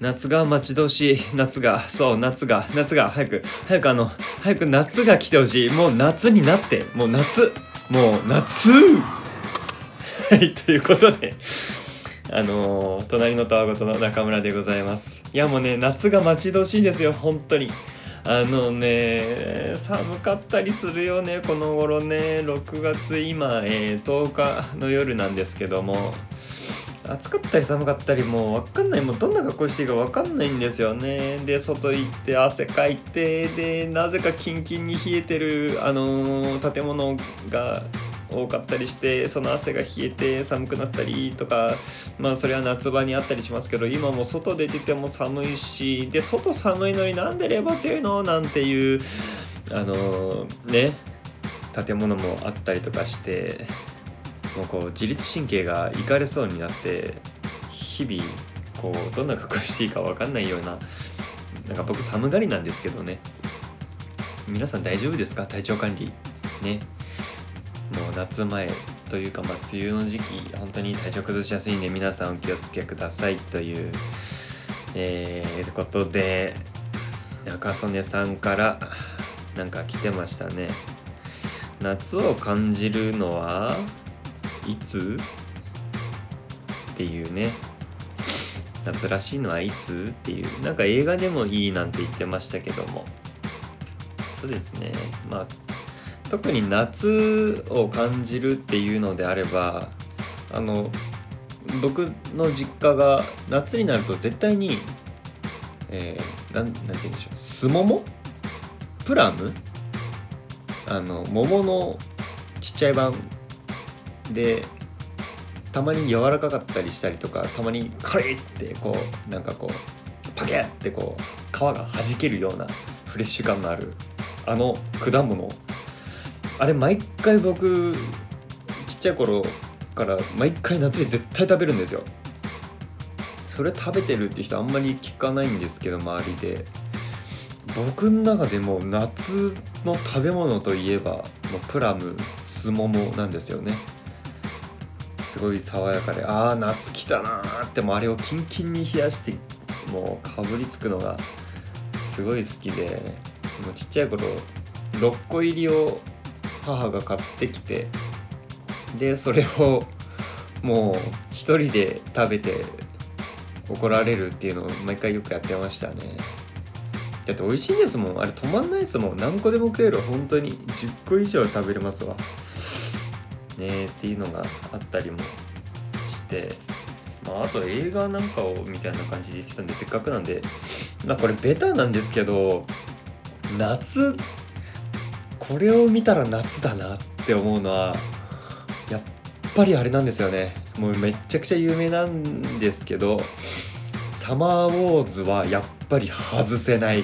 夏が待ち遠しい。夏がそう夏が夏が早く早くあの早く夏が来てほしい。もう夏になって。もう夏。もう夏。はいということで。あのー隣のたわごとの中村でございます。いやもうね夏が待ち遠しいんですよ。本当に。あのね寒かったりするよねこの頃ね。6月今、えー10日の夜なんですけども。暑かったり寒かったりもう分かんないもうどんな格好していいか分かんないんですよね。で外行って汗かいてでなぜかキンキンに冷えてるあのー建物が多かったりしてその汗が冷えて寒くなったりとかまあそれは夏場にあったりしますけど今も外出てても寒いしで外寒いのになんで冷房強いの？なんていうあのーね建物もあったりとかしてもうこう自律神経がいかれそうになって日々こうどんな格好していいか分かんないようななんか僕寒がりなんですけどね。皆さん大丈夫ですか？体調管理。ね。もう夏前というかまあ梅雨の時期本当に体調崩しやすいんで皆さんお気をつけください。というえー、ことで中曽根さんからなんか来てましたね。夏を感じるのはいつ？っていうね。夏らしいのはいつ？っていう。なんか映画でもいいなんて言ってましたけども。そうですね。まあ特に夏を感じるっていうのであればあの僕の実家が夏になると絶対にえー、なんなんて言うんでしょう。すもも？プラム？あの桃のちっちゃい版でたまに柔らかかったりしたりとかたまにカリッてこうなんかこうパケッてこう皮が弾けるようなフレッシュ感のあるあの果物。あれ毎回僕ちっちゃい頃から毎回夏に絶対食べるんですよ。それ食べてるって人あんまり聞かないんですけど周りで。僕の中でも夏の食べ物といえばプラムすももなんですよね。すごい爽やかでああ夏来たなーってもうあれをキンキンに冷やしてもうかぶりつくのがすごい好きでもうちっちゃい頃6個入りを母が買ってきてでそれをもう一人で食べて怒られるっていうのを毎回よくやってましたね。だって美味しいですもん。あれ止まんないですもん。何個でも食える。本当に10個以上食べれますわ。ねっていうのがあったりもして、まあ、あと映画なんかをみたいな感じで言ってたんでせっかくなんでまあこれベタなんですけど夏これを見たら夏だなって思うのはやっぱりあれなんですよね。もうめっちゃくちゃ有名なんですけどサマーウォーズはやっぱり外せない。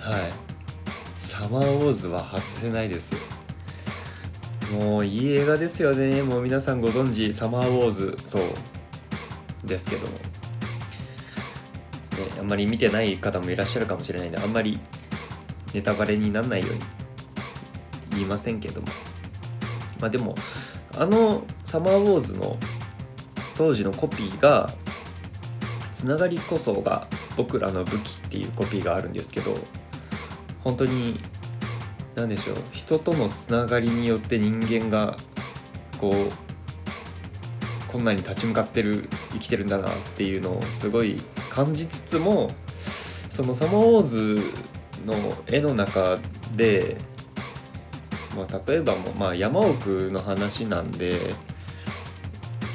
はい。サマーウォーズは外せないです。もういい映画ですよね。もう皆さんご存知サマーウォーズそう。ですけども、ね、あんまり見てない方もいらっしゃるかもしれないんであんまりネタバレにならないように言いませんけども。まあでもあのサマーウォーズの当時のコピーがつながりこそが僕らの武器っていうコピーがあるんですけど本当に何でしょう人とのつながりによって人間がこうこんなに立ち向かってる生きてるんだなっていうのをすごい感じつつもそのサマーウォーズの絵の中で、まあ、例えばもう、まあ、山奥の話なんで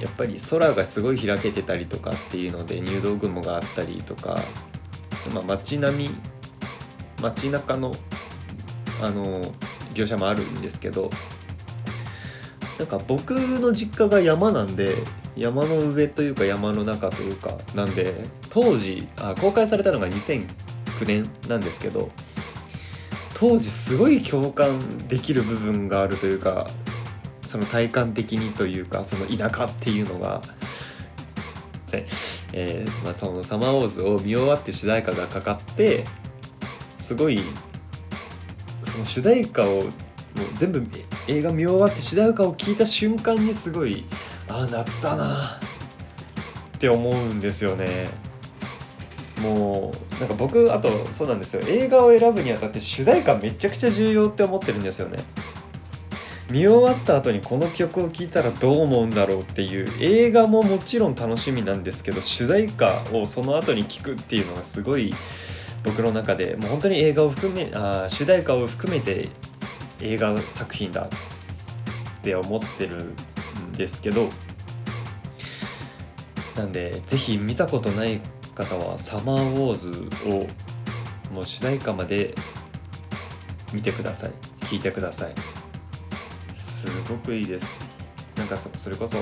やっぱり空がすごい開けてたりとかっていうので入道雲があったりとか、まあ、街並み街中のあの描写もあるんですけどなんか僕の実家が山なんで山の上というか山の中というかなんで当時あ公開されたのが2009年なんですけど当時すごい共感できる部分があるというかその体感的にというかその田舎っていうのが、えーまあ、その「サマーウォーズ」を見終わって主題歌がかかってすごいその主題歌をもう全部映画見終わって主題歌を聞いた瞬間にすごいああ夏だなって思うんですよね。もうなんか僕あとそうなんですよ。映画を選ぶにあたって主題歌めちゃくちゃ重要って思ってるんですよね。見終わった後にこの曲を聴いたらどう思うんだろうっていう映画ももちろん楽しみなんですけど主題歌をその後に聴くっていうのがすごい僕の中でもう本当に映画を含めあ主題歌を含めて映画作品だって思ってるんですけどなんでぜひ見たことない方は「サマーウォーズ」をもう主題歌まで見てください。聴いてください。すごくいいです。なんかそそれこそ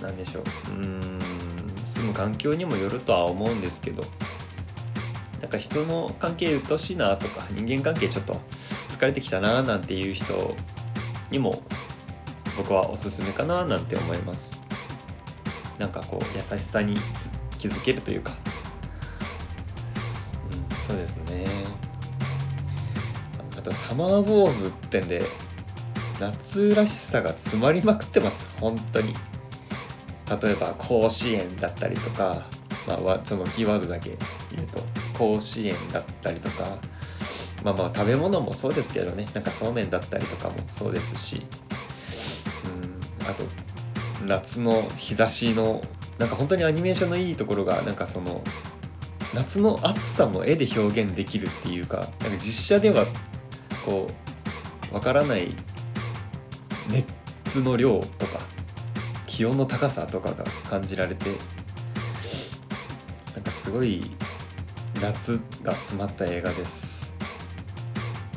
何でしょう。うん住む環境にもよるとは思うんですけど。なんか人の関係鬱陶しいなとか人間関係ちょっと疲れてきたななんていう人にも僕はおすすめかななんて思います。なんかこう優しさに気づけるというか、うん、そうですね。あとサマーウォーズってんで夏らしさが詰まりまくってます。本当に。例えば甲子園だったりとか、まあ、そのキーワードだけ言うと。甲子園だったりとかまあまあ食べ物もそうですけどねなんかそうめんだったりとかもそうですしうんあと夏の日差しのなんか本当にアニメーションのいいところがなんかその夏の暑さも絵で表現できるっていうかなんか実写ではこうわからない熱の量とか気温の高さとかが感じられてなんかすごい夏が詰まった映画です。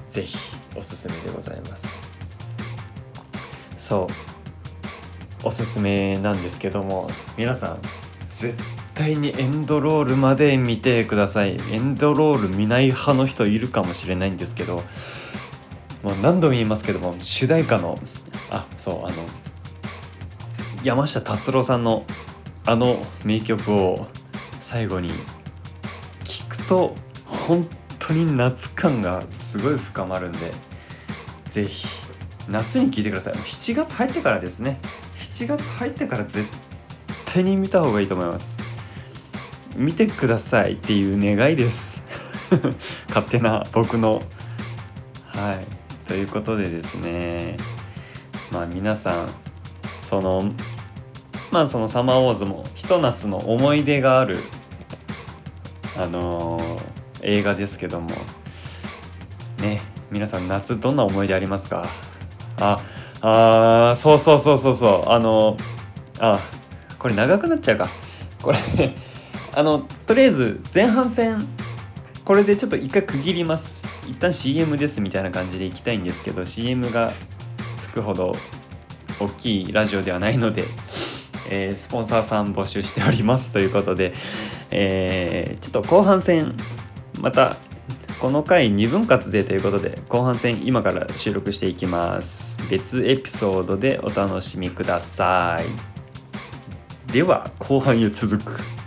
ぜひおすすめでございます。そう。おすすめなんですけども皆さん絶対にエンドロールまで見てください。エンドロール見ない派の人いるかもしれないんですけどもう何度も言いますけども主題歌のあそうあの山下達郎さんのあの名曲を最後にと本当に夏感がすごい深まるんでぜひ夏に聴いてください。7月入ってからですね。7月入ってから絶対に見た方がいいと思います。見てくださいっていう願いです。勝手な僕の。はい。ということでですね。まあ皆さんそのまあその「サマーウォーズ」もひと夏の思い出があるあの、映画ですけども。ね皆さん夏どんな思い出ありますか？ああそうそうそうそうそう。あのあこれ長くなっちゃうか。これ あのとりあえず前半戦これでちょっと一回区切ります。一旦 CM ですみたいな感じでいきたいんですけど CM がつくほど大きいラジオではないので、えー、スポンサーさん募集しておりますということで、えー、ちょっと後半戦またこの回2分割でということで後半戦今から収録していきます。別エピソードでお楽しみください。では後半へ続く。